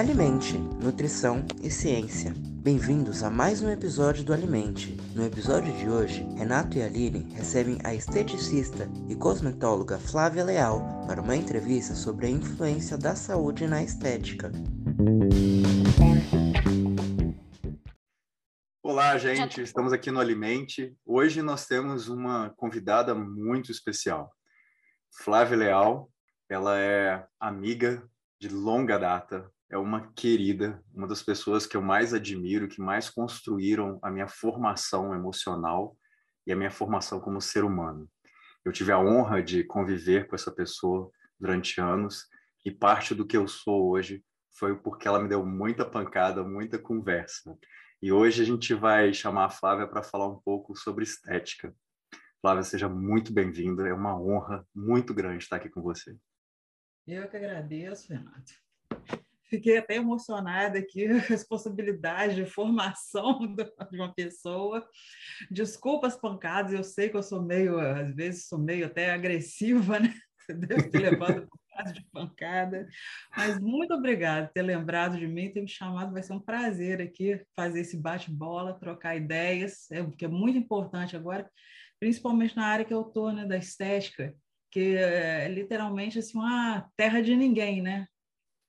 Alimente, Nutrição e Ciência. Bem-vindos a mais um episódio do Alimente. No episódio de hoje, Renato e Aline recebem a esteticista e cosmetóloga Flávia Leal para uma entrevista sobre a influência da saúde na estética. Olá, gente. Estamos aqui no Alimente. Hoje nós temos uma convidada muito especial. Flávia Leal, ela é amiga de longa data, é uma querida, uma das pessoas que eu mais admiro, que mais construíram a minha formação emocional e a minha formação como ser humano. Eu tive a honra de conviver com essa pessoa durante anos e parte do que eu sou hoje foi porque ela me deu muita pancada, muita conversa. E hoje a gente vai chamar a Flávia para falar um pouco sobre estética. Flávia, seja muito bem-vinda. É uma honra muito grande estar aqui com você. Eu que agradeço, Renato. Fiquei até emocionada aqui com as possibilidades de formação de uma pessoa. Desculpa as pancadas, eu sei que eu sou meio, às vezes, sou meio até agressiva, né? Deve ter levado um de pancada. Mas muito obrigada por ter lembrado de mim, ter me chamado. Vai ser um prazer aqui fazer esse bate-bola, trocar ideias, é, porque é muito importante agora, principalmente na área que eu estou, né, da estética, que é literalmente assim, uma terra de ninguém, né?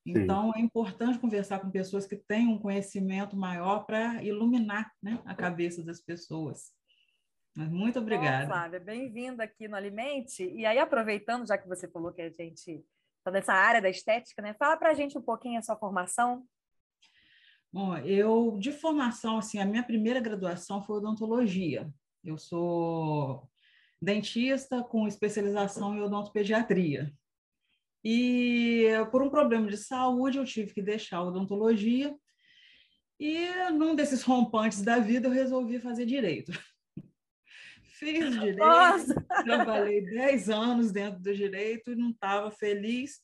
Então, Sim. é importante conversar com pessoas que têm um conhecimento maior para iluminar né, a cabeça das pessoas. Mas muito obrigada. Bom, Flávia, bem-vinda aqui no Alimente. E aí, aproveitando, já que você falou que a gente está nessa área da estética, né? Fala para a gente um pouquinho a sua formação. Bom, eu, de formação, assim, a minha primeira graduação foi odontologia. Eu sou dentista com especialização em odontopediatria. E por um problema de saúde, eu tive que deixar a odontologia. E num desses rompantes da vida, eu resolvi fazer direito. Fiz direito, Nossa! trabalhei 10 anos dentro do direito não estava feliz.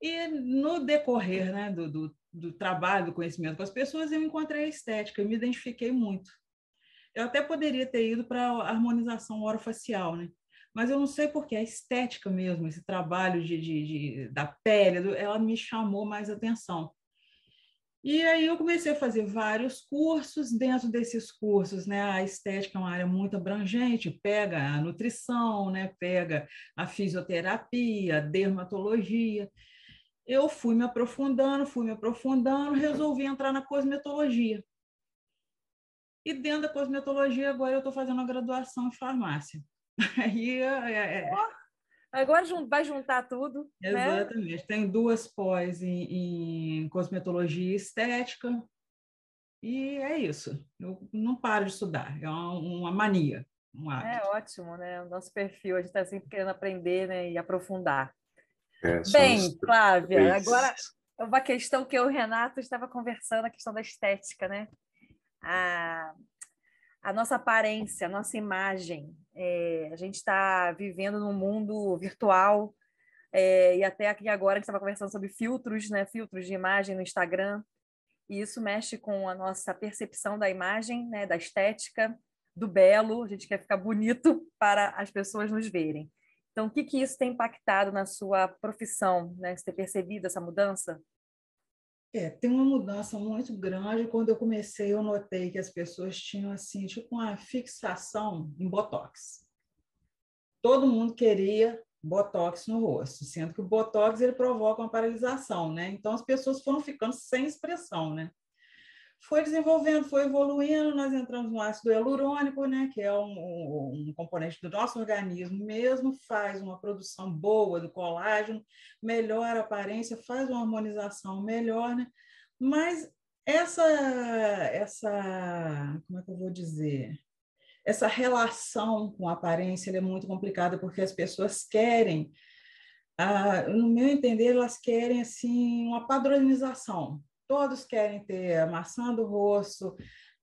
E no decorrer né, do, do, do, trabalho, do conhecimento com as pessoas, eu encontrei a estética, eu me identifiquei muito. Eu até poderia ter ido para a harmonização orofacial, né? Mas eu não sei porque a estética mesmo, esse trabalho de, de, de, da pele, ela me chamou mais atenção. E aí eu comecei a fazer vários cursos, dentro desses cursos, né, a estética é uma área muito abrangente, pega a nutrição, né, pega a fisioterapia, a dermatologia. Eu fui me aprofundando, fui me aprofundando, resolvi entrar na cosmetologia. E dentro da cosmetologia, agora eu estou fazendo a graduação em farmácia. Aí é, é... Agora vai juntar tudo. Né? Exatamente. Né? Tenho duas pós em, em, cosmetologia e estética. E é isso. Eu não paro de estudar. É uma, uma mania. Um é ótimo, né? O nosso perfil, a gente está sempre querendo aprender né? e aprofundar. É, Bem, Flávia, agora uma questão que eu e o Renato estava conversando, a questão da estética, né? A, a nossa aparência, a nossa imagem. É, a gente está vivendo num mundo virtual, é, e até aqui agora a gente estava conversando sobre filtros, né? filtros de imagem no Instagram, e isso mexe com a nossa percepção da imagem, né? da estética, do belo, a gente quer ficar bonito para as pessoas nos verem. Então, o que, que isso tem impactado na sua profissão? Né? Você tem percebido essa mudança? É, tem uma mudança muito grande. Quando eu comecei, eu notei que as pessoas tinham assim, tipo uma fixação em botox. Todo mundo queria botox no rosto, sendo que o botox ele provoca uma paralisação, né? Então as pessoas foram ficando sem expressão, né? Foi desenvolvendo, foi evoluindo, nós entramos no ácido hialurônico, né, que é um, um, componente do nosso organismo mesmo, faz uma produção boa do colágeno, melhora a aparência, faz uma harmonização melhor, né? Mas essa, essa, como é que eu vou dizer? Essa relação com a aparência é muito complicada porque as pessoas querem, ah, no meu entender, elas querem assim uma padronização todos querem ter a maçã do rosto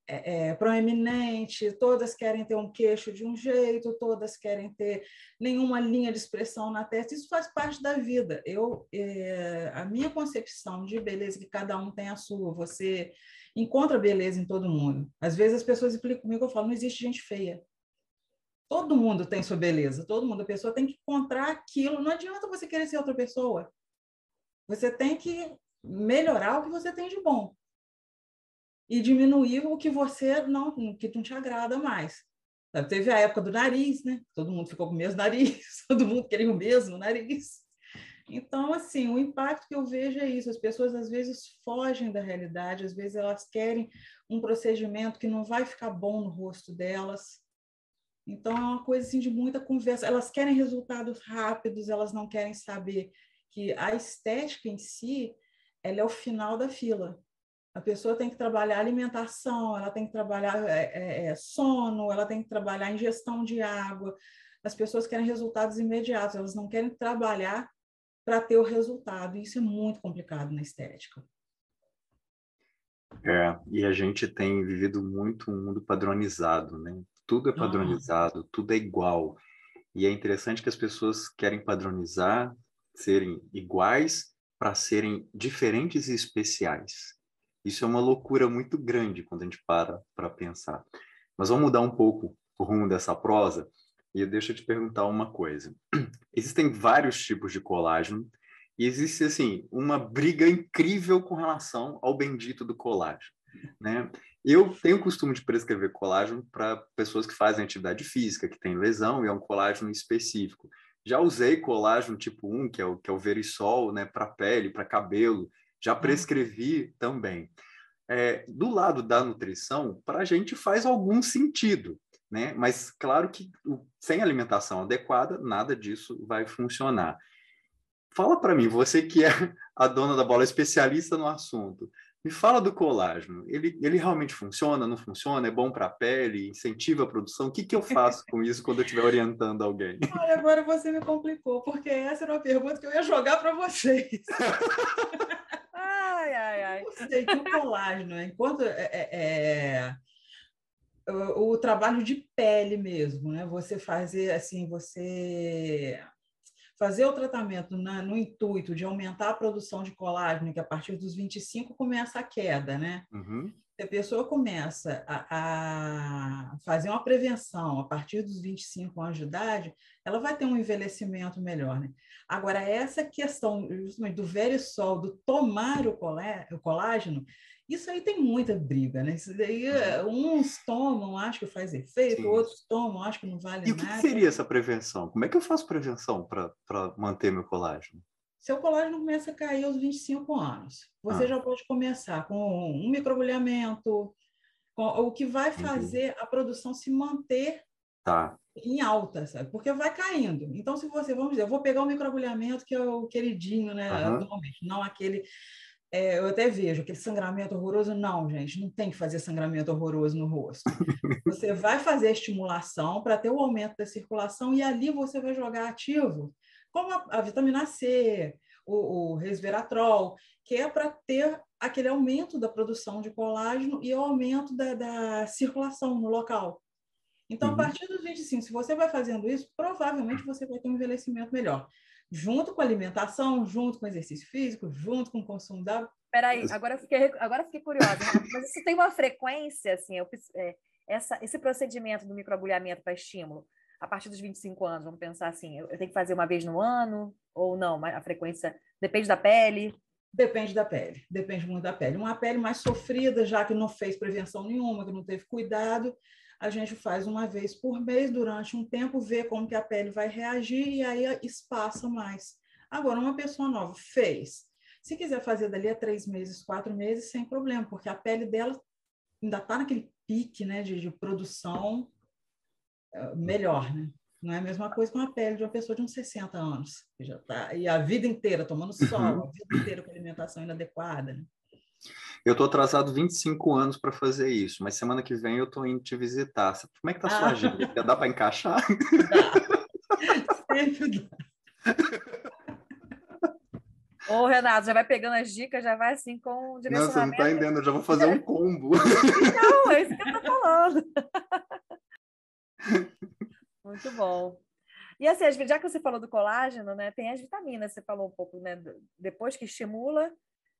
é, é, proeminente, todas querem ter um queixo de um jeito, todas querem ter nenhuma linha de expressão na testa. Isso faz parte da vida. Eu, é, a minha concepção de beleza, que cada um tem a sua, você encontra beleza em todo mundo. Às vezes as pessoas explicam comigo, eu falo, não existe gente feia. Todo mundo tem sua beleza, todo mundo, a pessoa tem que encontrar aquilo. Não adianta você querer ser outra pessoa. Você tem que melhorar o que você tem de bom e diminuir o que você não, que não te agrada mais. Teve a época do nariz, né? Todo mundo ficou com o mesmo nariz, todo mundo queria o mesmo nariz. Então, assim, o impacto que eu vejo é isso. As pessoas às vezes fogem da realidade, às vezes elas querem um procedimento que não vai ficar bom no rosto delas. Então, é uma coisa assim, de muita conversa. Elas querem resultados rápidos, elas não querem saber que a estética em si ela é o final da fila. A pessoa tem que trabalhar alimentação, ela tem que trabalhar é, é, é, sono, ela tem que trabalhar ingestão de água. As pessoas querem resultados imediatos, elas não querem trabalhar para ter o resultado. Isso é muito complicado na estética. É, e a gente tem vivido muito um mundo padronizado, né? Tudo é padronizado, ah. tudo é igual. E é interessante que as pessoas querem padronizar, serem iguais para serem diferentes e especiais. Isso é uma loucura muito grande quando a gente para para pensar. Mas vamos mudar um pouco o rumo dessa prosa e deixa eu te perguntar uma coisa. Existem vários tipos de colágeno e existe assim uma briga incrível com relação ao bendito do colágeno, né? Eu tenho o costume de prescrever colágeno para pessoas que fazem atividade física, que têm lesão e é um colágeno específico. Já usei colágeno tipo 1, que é o que é o verisol, né, para pele, para cabelo, já uhum. prescrevi também. É, do lado da nutrição, para a gente faz algum sentido, né? Mas claro que sem alimentação adequada, nada disso vai funcionar. Fala para mim, você que é a dona da bola, especialista no assunto, me fala do colágeno. Ele, ele realmente funciona, não funciona? É bom para a pele? Incentiva a produção? O que, que eu faço com isso quando eu estiver orientando alguém? Olha, agora você me complicou, porque essa era uma pergunta que eu ia jogar para vocês. Ai, ai, ai. Eu sei que o colágeno, enquanto é, é, é o, o, trabalho de pele mesmo, né? Você fazer assim, você fazer o tratamento na, no intuito de aumentar a produção de colágeno, que a partir dos 25 começa a queda, né? Uhum. Se a pessoa começa a, a, fazer uma prevenção a partir dos 25 anos de idade, ela vai ter um envelhecimento melhor, né? Agora, essa questão justamente do velho sol, do tomar o colágeno, isso aí tem muita briga, né? Isso daí, uhum. uns tomam, acham que faz efeito, Sim. outros tomam, acham que não vale e nada. E o que seria essa prevenção? Como é que eu faço prevenção para manter meu colágeno? Seu colágeno começa a cair aos 25 anos. Você ah. já pode começar com um microagulhamento, o que vai fazer a produção se manter tá. em alta, sabe? Porque vai caindo. Então, se você, vamos dizer, eu vou pegar o microagulhamento, que é o queridinho, né? Uhum. Não aquele. É, eu até vejo aquele sangramento horroroso. Não, gente, não tem que fazer sangramento horroroso no rosto. Você vai fazer a estimulação para ter o aumento da circulação e ali você vai jogar ativo como a, a vitamina C, o, o resveratrol, que é para ter aquele aumento da produção de colágeno e o aumento da, da circulação no local. Então, uhum. a partir dos 25, se você vai fazendo isso, provavelmente você vai ter um envelhecimento melhor. Junto com a alimentação, junto com o exercício físico, junto com o consumo da. Peraí, agora eu fiquei, agora fiquei curiosa. Mas isso tem uma frequência, assim, eu, é, essa, esse procedimento do microagulhamento para estímulo, a partir dos 25 anos, vamos pensar assim, eu, tenho que fazer uma vez no ano ou não? A frequência depende da pele? Depende da pele, depende muito da pele. Uma pele mais sofrida, já que não fez prevenção nenhuma, que não teve cuidado, a gente faz uma vez por mês durante um tempo, vê como que a pele vai reagir e aí espaça mais. Agora, uma pessoa nova fez. Se quiser fazer dali a três meses, quatro meses, sem problema, porque a pele dela ainda está naquele pique né, de, de produção melhor, né? Não é a mesma coisa com a pele de uma pessoa de uns 60 anos, que já tá, e a vida inteira tomando sol, uhum. a vida inteira com alimentação inadequada. Né? Eu estou atrasado 25 anos para fazer isso, mas semana que vem eu estou indo te visitar. Como é que tá a sua ah. agenda? Dá para encaixar? Dá. Sempre dá. Ô, Renato, já vai pegando as dicas, já vai assim com direcionamento. Não, você não está entendendo, eu já vou fazer um combo. Não, é isso que eu tô falando. Muito bom. E assim, já que você falou do colágeno, né, tem as vitaminas, você falou um pouco, né? Depois que estimula,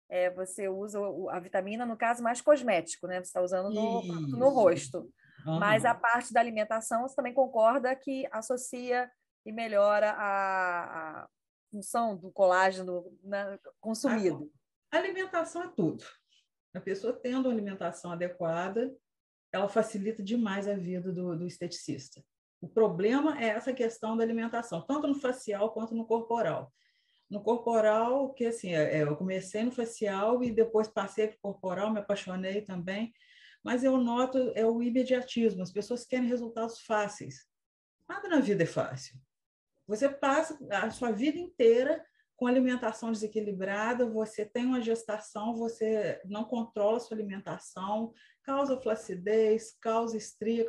é, você usa a vitamina, no caso, mais cosmético, né? Você está usando no, no rosto. Uhum. Mas a parte da alimentação, você também concorda que associa e melhora a, a função do colágeno né, consumido. Alimentação é tudo. A pessoa tendo uma alimentação adequada, ela facilita demais a vida do, do esteticista. O problema é essa questão da alimentação, tanto no facial quanto no corporal. No corporal, que assim, é, é, eu comecei no facial e depois passei para o corporal, me apaixonei também, mas eu noto é o imediatismo, as pessoas querem resultados fáceis. Nada na vida é fácil. Você passa a sua vida inteira com alimentação desequilibrada, você tem uma gestação, você não controla a sua alimentação, causa flacidez, causa estria.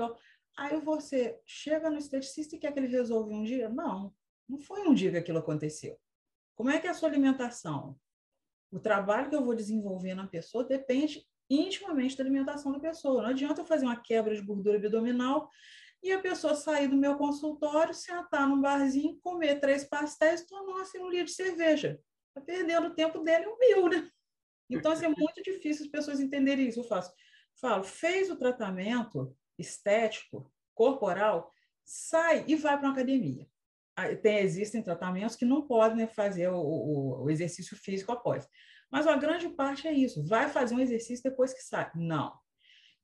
Aí você chega no esteticista e quer que ele resolva um dia? Não, não foi um dia que aquilo aconteceu. Como é que é a sua alimentação? O trabalho que eu vou desenvolver na pessoa depende intimamente da alimentação da pessoa. Não adianta eu fazer uma quebra de gordura abdominal e a pessoa sair do meu consultório, sentar num barzinho, comer três pastéis e tomar uma cirurgia de cerveja. Está perdendo o tempo dele e o meu, né? Então, assim, é muito difícil as pessoas entenderem isso. Eu faço, falo, fez o tratamento estético, corporal, sai e vai para uma academia. Tem, existem tratamentos que não podem fazer o, o, o exercício físico após. Mas a grande parte é isso. Vai fazer um exercício depois que sai. Não.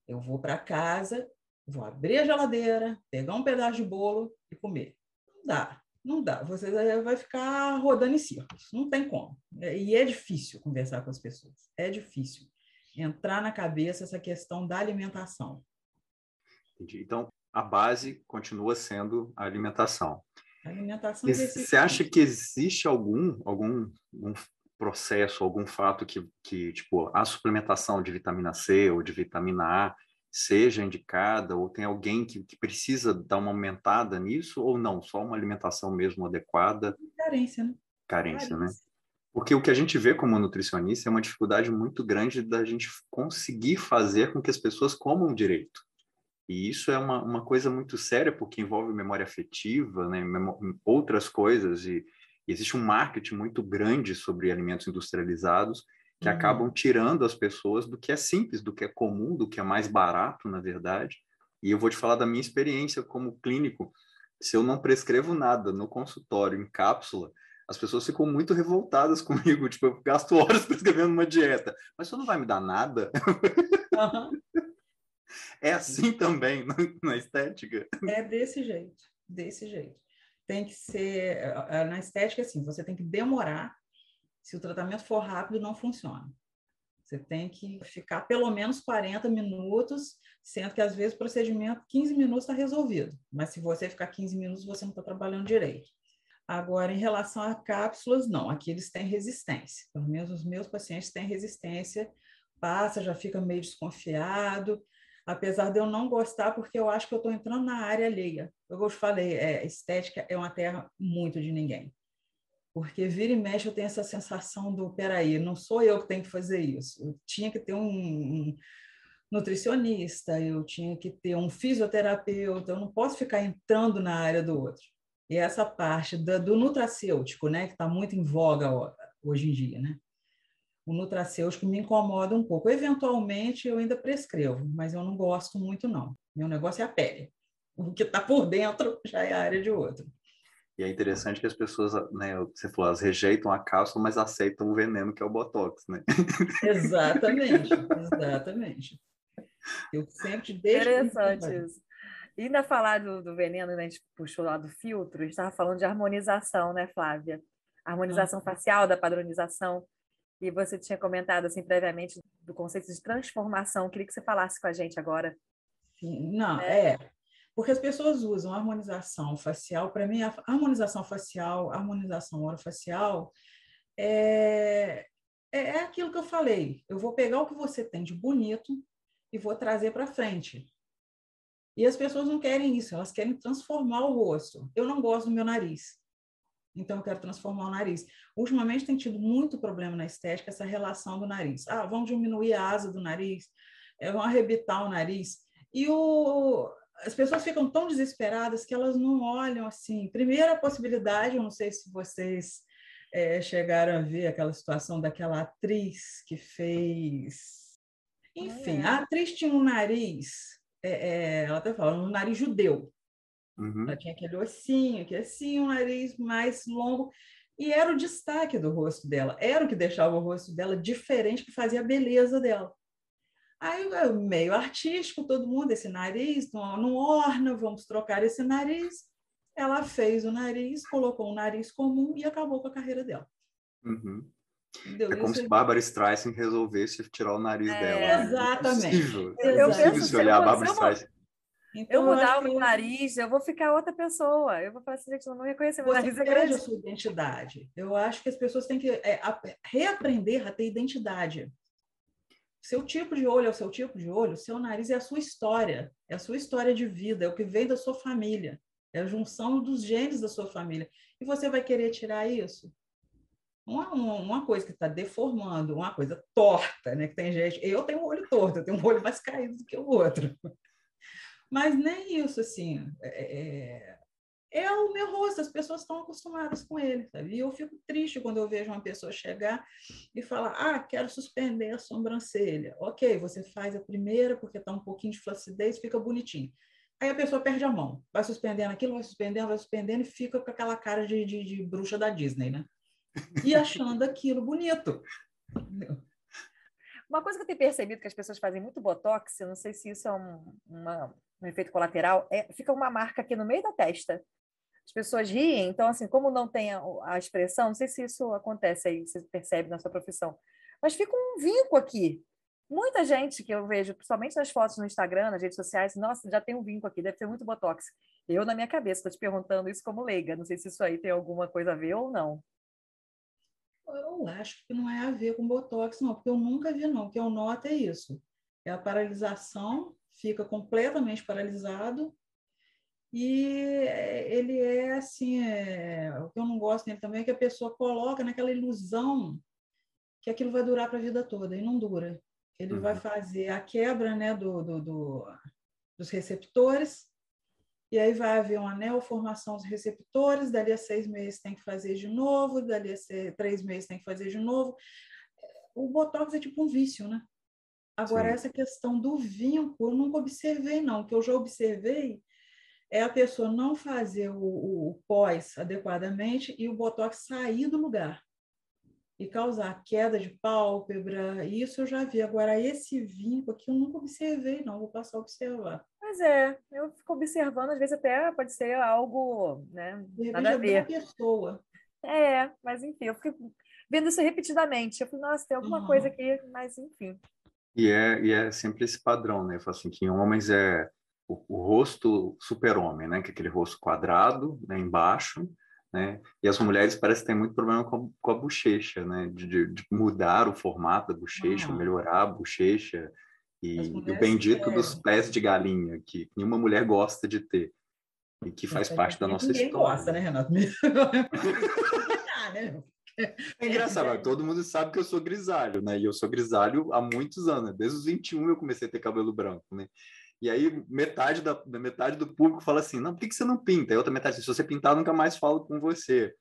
Eu vou para casa, vou abrir a geladeira, pegar um pedaço de bolo e comer. Não dá, não dá. Você vai ficar rodando em círculos. Não tem como. E é difícil conversar com as pessoas. É difícil entrar na cabeça essa questão da alimentação. Entendi. Então, a base continua sendo a alimentação. Alimentação. Você acha que existe algum algum um processo, algum fato que, que tipo a suplementação de vitamina C ou de vitamina A seja indicada ou tem alguém que, que precisa dar uma aumentada nisso ou não? Só uma alimentação mesmo adequada? Carência, né? Carência, Carência. né? Porque o que a gente vê como nutricionista é uma dificuldade muito grande da gente conseguir fazer com que as pessoas comam direito. E isso é uma, uma coisa muito séria, porque envolve memória afetiva, né, outras coisas, e, e, existe um marketing muito grande sobre alimentos industrializados que uhum. acabam tirando as pessoas do que é simples, do que é comum, do que é mais barato, na verdade. E eu vou te falar da minha experiência como clínico. Se eu não prescrevo nada no consultório, em cápsula, as pessoas ficam muito revoltadas comigo. Tipo, eu gasto horas prescrevendo uma dieta. Mas você não vai me dar nada? Uhum. É assim também na estética? É desse jeito, desse jeito. Tem que ser, na estética, assim, você tem que demorar. Se o tratamento for rápido, não funciona. Você tem que ficar pelo menos 40 minutos, sendo que às vezes o procedimento, 15 minutos está resolvido. Mas se você ficar 15 minutos, você não está trabalhando direito. Agora, em relação a cápsulas, não. Aqui eles têm resistência. Pelo menos os meus pacientes têm resistência. Passa, já fica meio desconfiado apesar de eu não gostar, porque eu acho que eu estou entrando na área alheia. Eu te falei, é, estética é uma terra muito de ninguém. Porque vira e mexe eu tenho essa sensação do, peraí, não sou eu que tenho que fazer isso. Eu tinha que ter um, um nutricionista, eu tinha que ter um fisioterapeuta, eu não posso ficar entrando na área do outro. E essa parte do, do nutracêutico, né, que está muito em voga hoje em dia, né? O nutracêutico me incomoda um pouco. Eventualmente eu ainda prescrevo, mas eu não gosto muito não. Meu negócio é a pele. O que está por dentro já é a área de outro. E é interessante que as pessoas, né, você falou, elas rejeitam a cápsula, mas aceitam o veneno que é o Botox, né? Exatamente, exatamente. Eu sempre deixo... Interessante isso. E ainda falar do, do veneno, né, a gente puxou lá do filtro, a gente estava falando de harmonização, né, Flávia? Harmonização ah. facial, da padronização. E você tinha comentado assim previamente do conceito de transformação. Queria que você falasse com a gente agora. Não, é. é. Porque as pessoas usam harmonização facial. Para mim, a harmonização facial, a harmonização orofacial é, é, é aquilo que eu falei. Eu vou pegar o que você tem de bonito e vou trazer para frente. E as pessoas não querem isso, elas querem transformar o rosto. Eu não gosto do meu nariz. Então, eu quero transformar o nariz. Ultimamente tem tido muito problema na estética essa relação do nariz. Ah, vamos diminuir a asa do nariz, é, vão arrebitar o nariz. E o, as pessoas ficam tão desesperadas que elas não olham assim. Primeira possibilidade, eu não sei se vocês é, chegaram a ver aquela situação daquela atriz que fez. Enfim, é. a atriz tinha um nariz, é, ela até falando, um nariz judeu. Uhum. Ela tinha aquele ossinho, que assim, um nariz mais longo. E era o destaque do rosto dela, era o que deixava o rosto dela diferente, que fazia a beleza dela. Aí, meio artístico, todo mundo, esse nariz não, não orna, vamos trocar esse nariz. Ela fez o nariz, colocou um nariz comum e acabou com a carreira dela. Uhum. É como se Bárbara Streisand resolvesse tirar o nariz é, dela. Né? Exatamente. É impossível. Eu, eu penso, se olhar a Bárbara Streisand. Então, eu mudar o meu nariz, eu vou ficar outra pessoa. Eu vou falar assim, gente, eu não reconhecer meu nariz. Você perde a sua identidade. Eu acho que as pessoas têm que é, a, reaprender a ter identidade. Seu tipo de olho é o seu tipo de olho, seu nariz é a sua história, é a sua história de vida, é o que vem da sua família, é a junção dos genes da sua família. E você vai querer tirar isso? Uma, uma coisa que está deformando, uma coisa torta, né? Que tem gente. Eu tenho um olho torto, eu tenho um olho mais caído do que o outro. Mas nem isso, assim. É, é é o meu rosto, as pessoas estão acostumadas com ele, sabe? E eu fico triste quando eu vejo uma pessoa chegar e falar: ah, quero suspender a sobrancelha. Ok, você faz a primeira porque está um pouquinho de flacidez, fica bonitinho. Aí a pessoa perde a mão, vai suspendendo aquilo, vai suspendendo, vai suspendendo e fica com aquela cara de, de, de bruxa da Disney, né? E achando aquilo bonito. Uma coisa que eu tenho percebido que as pessoas fazem muito botox, eu não sei se isso é um, uma, um efeito colateral, é, fica uma marca aqui no meio da testa as pessoas riem, então, assim, como não tem a, a, expressão, não sei se isso acontece aí, você percebe na sua profissão, mas fica um vinco aqui. Muita gente que eu vejo, principalmente nas fotos no Instagram, nas redes sociais, nossa, já tem um vinco aqui, deve ter muito botox. Eu, na minha cabeça, estou te perguntando isso como leiga, não sei se isso aí tem alguma coisa a ver ou não. Eu acho que não é a ver com botox, não, porque eu nunca vi, não. O que eu noto é isso: é a paralisação, fica completamente paralisado, e ele é assim, é, o que eu não gosto nele também é que a pessoa coloca naquela ilusão que aquilo vai durar para a vida toda, e não dura. Ele uhum. vai fazer a quebra né, do, do, do, dos receptores, e aí vai haver uma neoformação dos receptores, dali a seis meses tem que fazer de novo, dali a três meses tem que fazer de novo. O Botox é tipo um vício, né? Agora, Sim. essa questão do vínculo, eu nunca observei, não. O que eu já observei é a pessoa não fazer o, o, pós adequadamente e o botox sair do lugar e causar queda de pálpebra. Isso eu já vi. Agora, esse vinco aqui eu nunca observei, não. Vou passar a observar. Pois é, eu fico observando, às vezes até pode ser algo, né? De nada a é ver. pessoa. É, mas enfim, eu fico vendo isso repetidamente. Eu falei, nossa, tem alguma uhum. coisa aqui, mas enfim. E é, e é sempre esse padrão, né? Eu falo assim, que em homens é o, o rosto super-homem, né? Que é aquele rosto quadrado, né? embaixo, né? E as mulheres parece que têm muito problema com a, com a bochecha, né? De, de, de, mudar o formato da bochecha, ah. melhorar a bochecha. E, e o bendito é... dos pés de galinha, que nenhuma mulher gosta de ter. E que faz é, parte da nossa ninguém história. gosta, né, Renato? É engraçado, todo mundo sabe que eu sou grisalho, né? E eu sou grisalho há muitos anos. Desde os 21 eu comecei a ter cabelo branco, né? E aí metade da metade do público fala assim, não, por que, que você não pinta? E outra metade, se você pintar, nunca mais falo com você.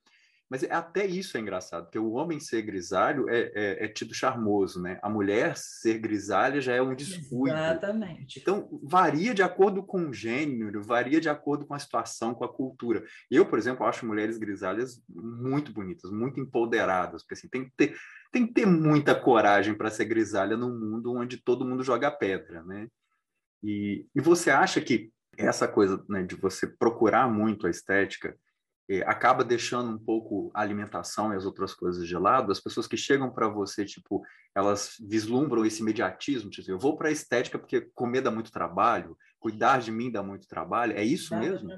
Mas até isso é engraçado, porque o homem ser grisalho é, é, é tido charmoso, né? A mulher ser grisalha já é um descuido. Exatamente. Então, varia de acordo com o gênero, varia de acordo com a situação, com a cultura. Eu, por exemplo, acho mulheres grisalhas muito bonitas, muito empoderadas, porque assim, tem que ter, tem que ter muita coragem para ser grisalha num mundo onde todo mundo joga pedra, né? E, e você acha que essa coisa né, de você procurar muito a estética acaba deixando um pouco a alimentação e as outras coisas de lado? As pessoas que chegam para você, tipo, elas vislumbram esse imediatismo, tipo, eu vou para a estética porque comer dá muito trabalho, cuidar de mim dá muito trabalho, é isso mesmo?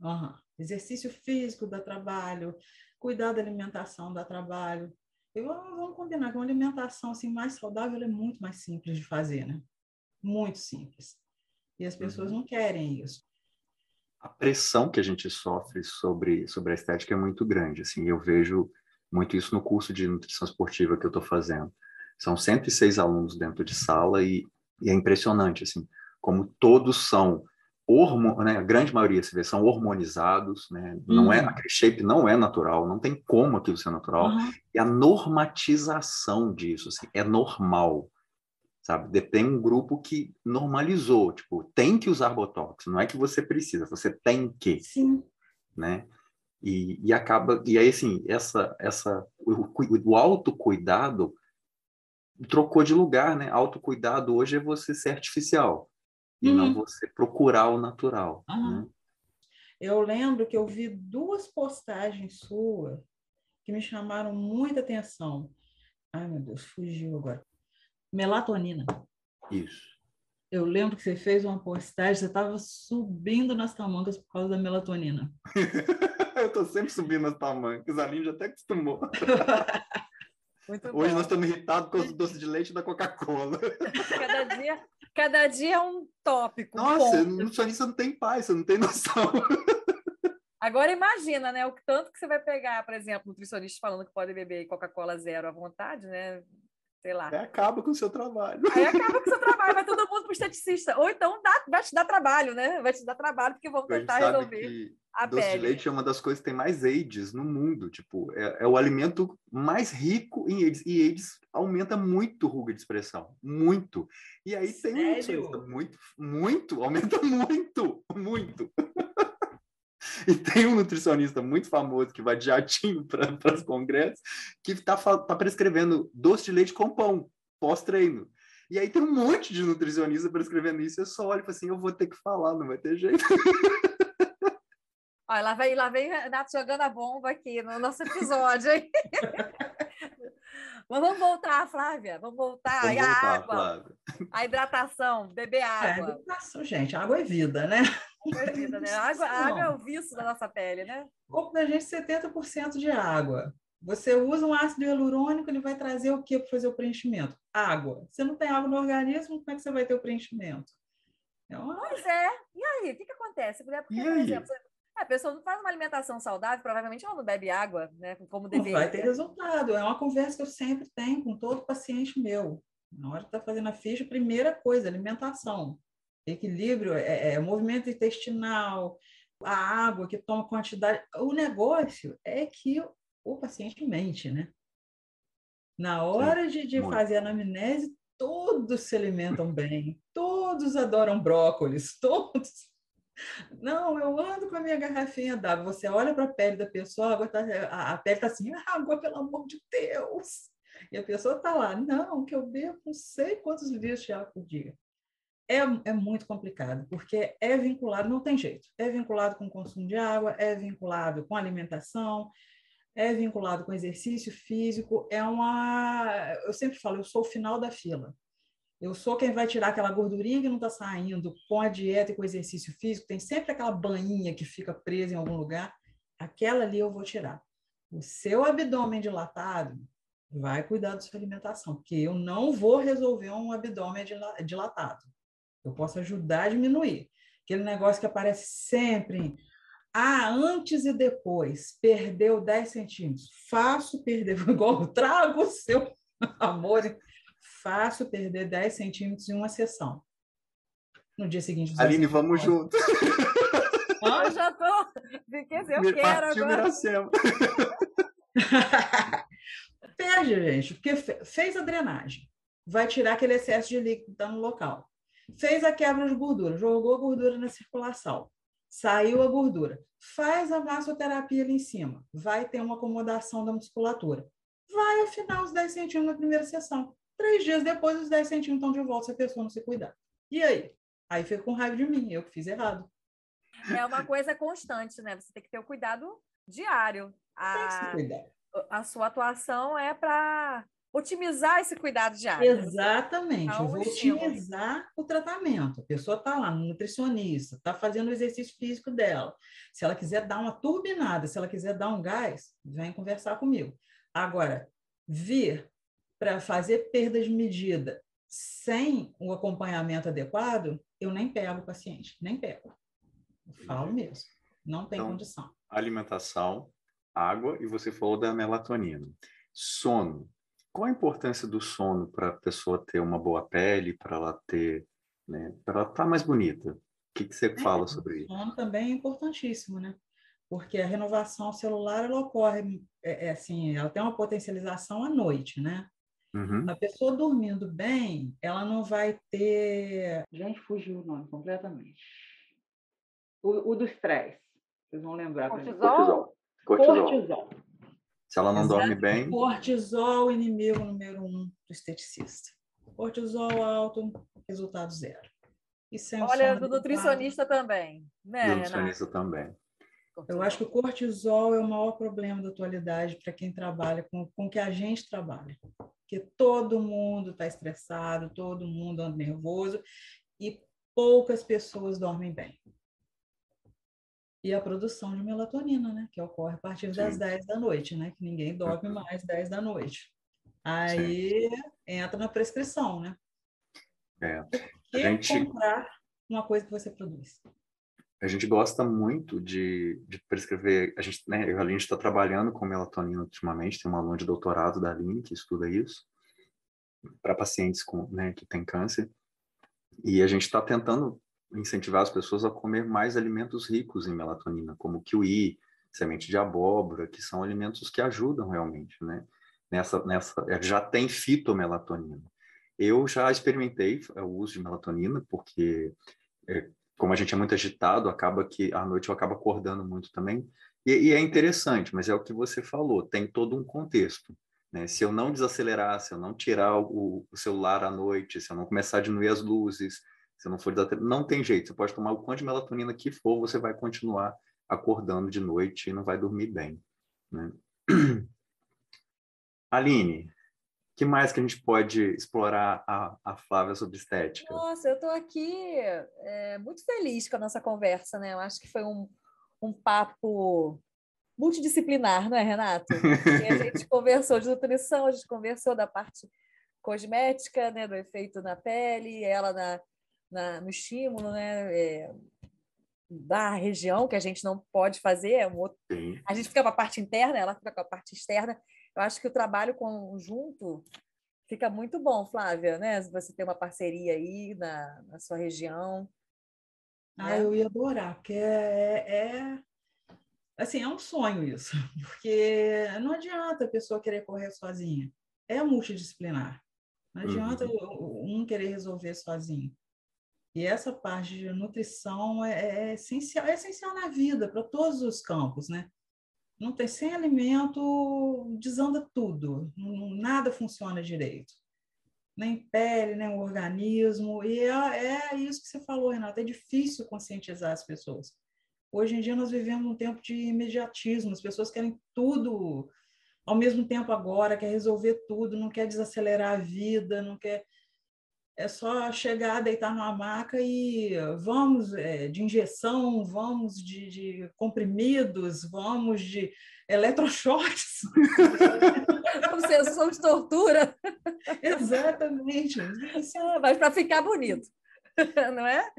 Uhum. Exercício físico dá trabalho, cuidar da alimentação dá trabalho. E vamos combinar que uma alimentação assim, mais saudável é muito mais simples de fazer, né? muito simples. E as pessoas uhum. não querem isso. A pressão que a gente sofre sobre, sobre a estética é muito grande. Assim, eu vejo muito isso no curso de nutrição esportiva que eu estou fazendo. São 106 alunos dentro de sala e, e é impressionante, assim, como todos são hormo, né, a grande maioria se vê são hormonizados, né? Não é uhum. aquele shape não é natural, não tem como aquilo ser natural. Uhum. E a normatização disso, assim, é normal sabe? Tem um grupo que normalizou, tipo, tem que usar Botox, não é que você precisa, você tem que, Sim. né? E, e acaba e aí assim essa essa o, o autocuidado trocou de lugar, né? Autocuidado hoje é você ser artificial e uhum. não você procurar o natural. Uhum. Né? Eu lembro que eu vi duas postagens suas que me chamaram muita atenção. Ai, meu Deus, fugiu agora. Melatonina. Isso. Eu lembro que você fez uma postagem, você estava subindo nas tamancas por causa da melatonina. eu estou sempre subindo nas tamancas, a Aline já até acostumou. Hoje nós estamos irritados com os doces de leite da Coca-Cola. Cada dia, cada dia é um tópico. Nossa, um nutricionista não tem paz, você não tem noção. Agora imagina, né? O tanto que você vai pegar, por exemplo, nutricionista falando que pode beber Coca-Cola zero à vontade, né? Sei lá. Aí acaba com o seu trabalho. Aí acaba com o seu trabalho, vai todo mundo para o esteticista. Ou então dá, vai te dar trabalho, né? Vai te dar trabalho, porque vão tentar resolver a doce pele. de leite é uma das coisas que tem mais AIDS no mundo. Tipo, é, é o alimento mais rico em AIDS. E AIDS aumenta muito ruga de expressão. Muito. E aí tem Sério? um muito, muito, aumenta muito, muito. E tem um nutricionista muito famoso que vai de jatinho para os congressos que está tá prescrevendo doce de leite com pão pós-treino. E aí tem um monte de nutricionista prescrevendo isso. Eu só olho e falo assim: eu vou ter que falar, não vai ter jeito. Olha, lá vem, lá vem Renato jogando a bomba aqui no nosso episódio, hein? Mas vamos voltar, Flávia. Vamos voltar. Vamos e a voltar, água, Flávia. a hidratação, beber água. É, hidratação, gente. Água é vida, né? Água é vida, né? A água, a água é o vício da nossa pele, né? O corpo da gente é 70% de água. Você usa um ácido hialurônico, ele vai trazer o que para fazer o preenchimento? Água. Você não tem água no organismo, como é que você vai ter o preenchimento? É uma... Pois é. E aí, o que, que acontece? Porque, por exemplo, a pessoa não faz uma alimentação saudável, provavelmente ela não bebe água, né? Como deveria. Não vai ter resultado. É uma conversa que eu sempre tenho com todo paciente meu. Na hora que está fazendo a ficha, primeira coisa, alimentação. Equilíbrio, é, é, movimento intestinal, a água que toma quantidade. O negócio é que o paciente mente, né? Na hora de, de fazer a anamnese, todos se alimentam bem, todos adoram brócolis, todos não, eu ando com a minha garrafinha d'água. Você olha para a pele da pessoa, a, tá, a, a pele está assim, água, pelo amor de Deus. E a pessoa está lá, não, que eu bebo não sei quantos litros de água por dia. É, é muito complicado, porque é vinculado, não tem jeito, é vinculado com o consumo de água, é vinculado com alimentação, é vinculado com exercício físico, é uma... Eu sempre falo, eu sou o final da fila. Eu sou quem vai tirar aquela gordurinha que não está saindo com a dieta e com o exercício físico. Tem sempre aquela bainha que fica presa em algum lugar. Aquela ali eu vou tirar. O seu abdômen dilatado vai cuidar da sua alimentação, porque eu não vou resolver um abdômen dilatado. Eu posso ajudar a diminuir. Aquele negócio que aparece sempre. Ah, antes e depois, perdeu 10 centímetros. Faço perder, igual trago o seu amor fácil perder 10 centímetros em uma sessão. No dia seguinte... Aline, vamos junto. Ah, eu já tô... Fiquei assim, eu quero agora. Perde, gente, porque fez a drenagem. Vai tirar aquele excesso de líquido que está no local. Fez a quebra de gordura, jogou a gordura na circulação. Saiu a gordura. Faz a massoterapia ali em cima. Vai ter uma acomodação da musculatura. Vai afinar os 10 centímetros na primeira sessão. Três dias depois, os 10 centímetros estão de volta se a pessoa não se cuidar. E aí? Aí fica com raiva de mim, eu que fiz errado. É uma coisa constante, né? Você tem que ter o cuidado diário. A, tem que se cuidar. A sua atuação é para otimizar esse cuidado diário. Exatamente. eu vou otimizar o tratamento. A pessoa está lá no nutricionista, está fazendo o exercício físico dela. Se ela quiser dar uma turbinada, se ela quiser dar um gás, vem conversar comigo. Agora, vir para fazer perda de medida sem o acompanhamento adequado, eu nem pego o paciente, nem pego. Eu falo mesmo, não tem então, condição. Alimentação, água e você falou da melatonina. Sono. Qual a importância do sono para a pessoa ter uma boa pele, para ela ter, né, para ela estar tá mais bonita? O que, que você é, fala sobre isso? O sono também é importantíssimo, né? Porque a renovação celular ela ocorre, é, é assim, ela tem uma potencialização à noite, né? Uhum. A pessoa dormindo bem, ela não vai ter. Gente, fugiu o nome completamente. O, o do estresse. Vocês vão lembrar. Cortisol? Cortisol. cortisol. Se ela não Exato. dorme bem. Cortisol, inimigo número um do esteticista. Cortisol alto, resultado zero. Olha, do nutricionista também. Né, do nutricionista também. Eu acho que o cortisol é o maior problema da atualidade para quem trabalha com, com que a gente trabalha. Porque todo mundo está estressado, todo mundo anda nervoso e poucas pessoas dormem bem e a produção de melatonina, né? Que ocorre a partir das Sim. 10 da noite, né? Que ninguém dorme uhum. mais 10 da noite. Aí Sim. entra na prescrição, né? É. Por que gente... comprar uma coisa que você produz? A gente gosta muito de, de prescrever. A gente, né, a gente está trabalhando com melatonina ultimamente. Tem uma aluna de doutorado da Aline que estuda isso para pacientes com, né, que têm câncer. E a gente está tentando incentivar as pessoas a comer mais alimentos ricos em melatonina, como kiwi, semente de abóbora, que são alimentos que ajudam realmente, né? Nessa, nessa, é, já tem fitomelatonina. Eu já experimentei o uso de melatonina, porque é, como a gente é muito agitado, acaba que à noite eu acabo acordando muito também. E, e, é interessante, mas é o que você falou, tem todo um contexto. Né? Se eu não desacelerar, se eu não tirar o, o celular à noite, se eu não começar a diminuir as luzes, se não for não tem jeito. Você pode tomar o quanto de melatonina que for, você vai continuar acordando de noite e não vai dormir bem. Né? Aline, que mais que a gente pode explorar a, a Flávia sobre estética? Nossa, eu estou aqui é, muito feliz com a nossa conversa, né? Eu acho que foi um, um papo multidisciplinar, não é, Renato? E a gente conversou de nutrição, a gente conversou da parte cosmética, né, do efeito na pele, ela na na, no estímulo, né? É, da região, que a gente não pode fazer, é um outro... a gente fica com a parte interna, ela fica com a parte externa. Eu acho que o trabalho conjunto fica muito bom, Flávia, né? Você ter uma parceria aí na, na sua região. Ah, né? eu ia adorar, porque é, é, assim, é um sonho isso, porque não adianta a pessoa querer correr sozinha. É multidisciplinar. Não adianta uhum. um querer resolver sozinho. E essa parte de nutrição é, é essencial, é essencial na vida, para todos os campos, né? Não tem sem alimento, desanda tudo, nada funciona direito. Nem pele, nem o organismo. E é, é isso que você falou, Renata, é difícil conscientizar as pessoas. Hoje em dia nós vivemos um tempo de imediatismo, as pessoas querem tudo ao mesmo tempo agora, quer resolver tudo, não quer desacelerar a vida, não quer é só chegar, deitar numa maca e vamos é, de injeção, vamos de, de, comprimidos, vamos de eletrochoques. Sessão de tortura. Exatamente. Ah, mas para ficar bonito. Não é?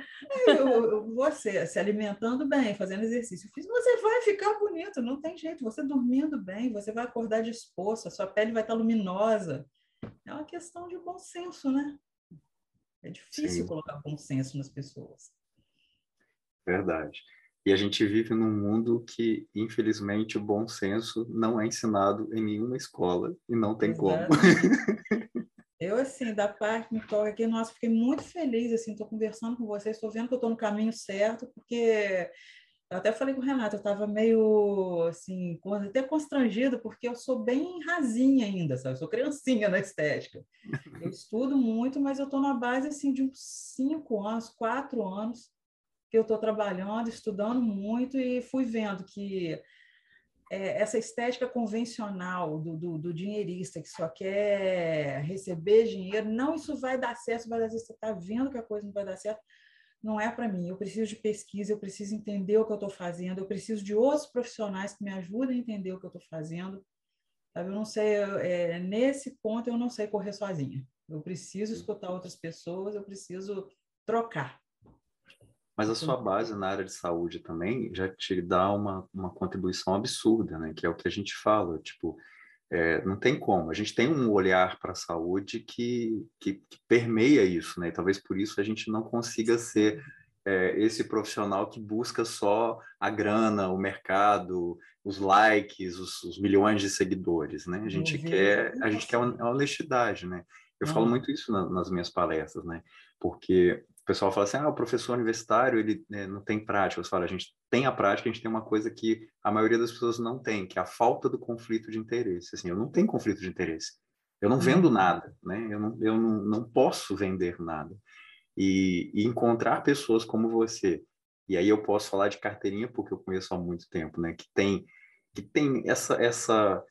Você se alimentando bem, fazendo exercício físico, você vai ficar bonito, não tem jeito. Você dormindo bem, você vai acordar disposto, a sua pele vai estar luminosa. É uma questão de bom senso, né? É difícil Sim. colocar consenso nas pessoas. Verdade. E a gente vive num mundo que, infelizmente, o bom senso não é ensinado em nenhuma escola e não tem Exato. como. eu, assim, da parte me toca aqui, nossa, fiquei muito feliz, assim, estou conversando com vocês, estou vendo que eu estou no caminho certo, porque eu até falei com o Renato, eu estava meio assim, até constrangido, porque eu sou bem rasinha ainda, sabe? Eu sou criancinha na estética. Eu estudo muito, mas eu estou na base assim, de uns cinco anos, quatro anos, que eu estou trabalhando, estudando muito e fui vendo que é, essa estética convencional do, do, do, dinheirista que só quer receber dinheiro, não, isso vai dar certo, mas às vezes você está vendo que a coisa não vai dar certo não é para mim. Eu preciso de pesquisa, eu preciso entender o que eu estou fazendo, eu preciso de outros profissionais que me ajudem a entender o que eu estou fazendo. Sabe? Eu não sei, é, nesse ponto eu não sei correr sozinha. Eu preciso escutar outras pessoas, eu preciso trocar. Mas a sua base na área de saúde também já te dá uma, uma contribuição absurda, né? Que é o que a gente fala, tipo, é, não tem como. A gente tem um olhar para a saúde que, que, que, permeia isso, né? E talvez por isso a gente não consiga ser é, esse profissional que busca só a grana, o mercado, os likes, os, os milhões de seguidores, né? A gente uhum. quer, a gente quer honestidade, né? Eu uhum. falo muito isso na, nas minhas palestras, né? Porque pessoal fala assim, ah, o professor universitário, ele né, não tem prática. Você fala, a gente tem a prática, a gente tem uma coisa que a maioria das pessoas não tem, que é a falta do conflito de interesse. Assim, eu não tenho conflito de interesse. Eu não vendo uhum. nada, né? Eu não, eu não, não posso vender nada. E, e encontrar pessoas como você, e aí eu posso falar de carteirinha porque eu conheço há muito tempo, né? Que tem, que tem essa, essa,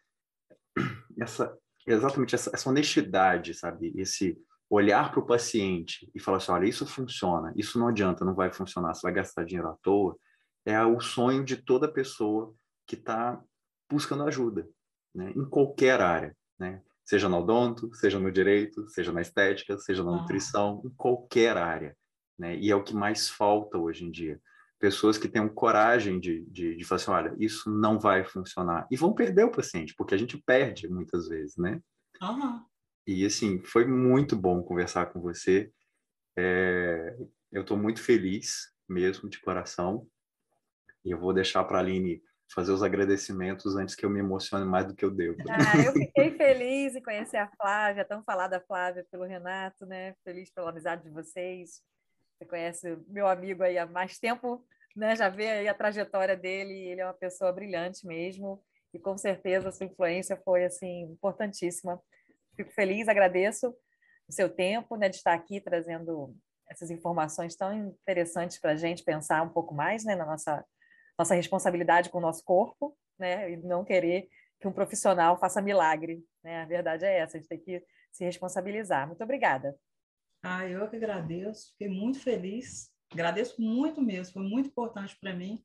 essa exatamente essa, essa honestidade, sabe? Esse olhar para o paciente e falar assim, olha, isso funciona, isso não adianta, não vai funcionar, você vai gastar dinheiro à toa, é o sonho de toda pessoa que está buscando ajuda, né? Em qualquer área, né? Seja no odonto, seja no direito, seja na estética, seja na nutrição, em qualquer área, né? E é o que mais falta hoje em dia. Pessoas que tenham coragem de, de, de falar assim, olha, isso não vai funcionar. E vão perder o paciente, porque a gente perde muitas vezes, né? Uhum. E, assim, foi muito bom conversar com você. É, eu estou muito feliz mesmo, de coração. E eu vou deixar para a Aline fazer os agradecimentos antes que eu me emocione mais do que eu devo. Ah, eu fiquei feliz em conhecer a Flávia, tão falar da Flávia pelo Renato, né? Feliz pela amizade de vocês. Você conhece meu amigo aí há mais tempo, né? Já vê aí a trajetória dele, ele é uma pessoa brilhante mesmo, e com certeza a sua influência foi assim importantíssima fico feliz, agradeço o seu tempo né, de estar aqui trazendo essas informações tão interessantes para a gente pensar um pouco mais né, na nossa, nossa responsabilidade com o nosso corpo, né, e não querer que um profissional faça milagre. Né? A verdade é essa, a gente tem que se responsabilizar. Muito obrigada. Ah, eu que agradeço, fiquei muito feliz, agradeço muito mesmo, foi muito importante para mim.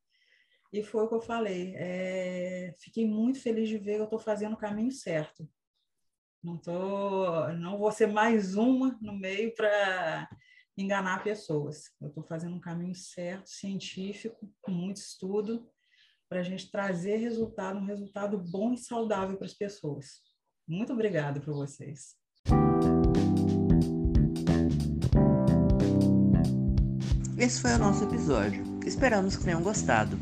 E foi o que eu falei, é, fiquei muito feliz de ver que eu estou fazendo o caminho certo. Não tô, não vou ser mais uma no meio para enganar pessoas. Eu estou fazendo um caminho certo, científico, com muito estudo, para a gente trazer resultado, um resultado bom e saudável para as pessoas. Muito obrigada por vocês. Esse foi o nosso episódio. Esperamos que tenham gostado.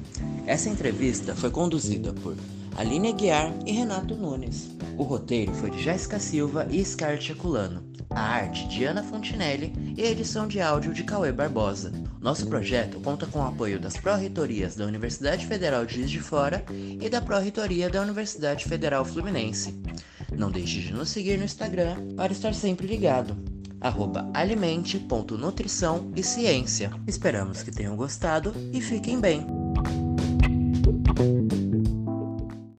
Essa entrevista foi conduzida por Aline Aguiar e Renato Nunes. O roteiro foi de Jéssica Silva e Scarlett Aculano. A arte de Ana Fontinelli e a edição de áudio de Cauê Barbosa. Nosso projeto conta com o apoio das Pró-Reitorias da Universidade Federal de Juiz de Fora e da Pró-Reitoria da Universidade Federal Fluminense. Não deixe de nos seguir no Instagram para estar sempre ligado. Alimente.nutrição e ciência. Esperamos que tenham gostado e fiquem bem.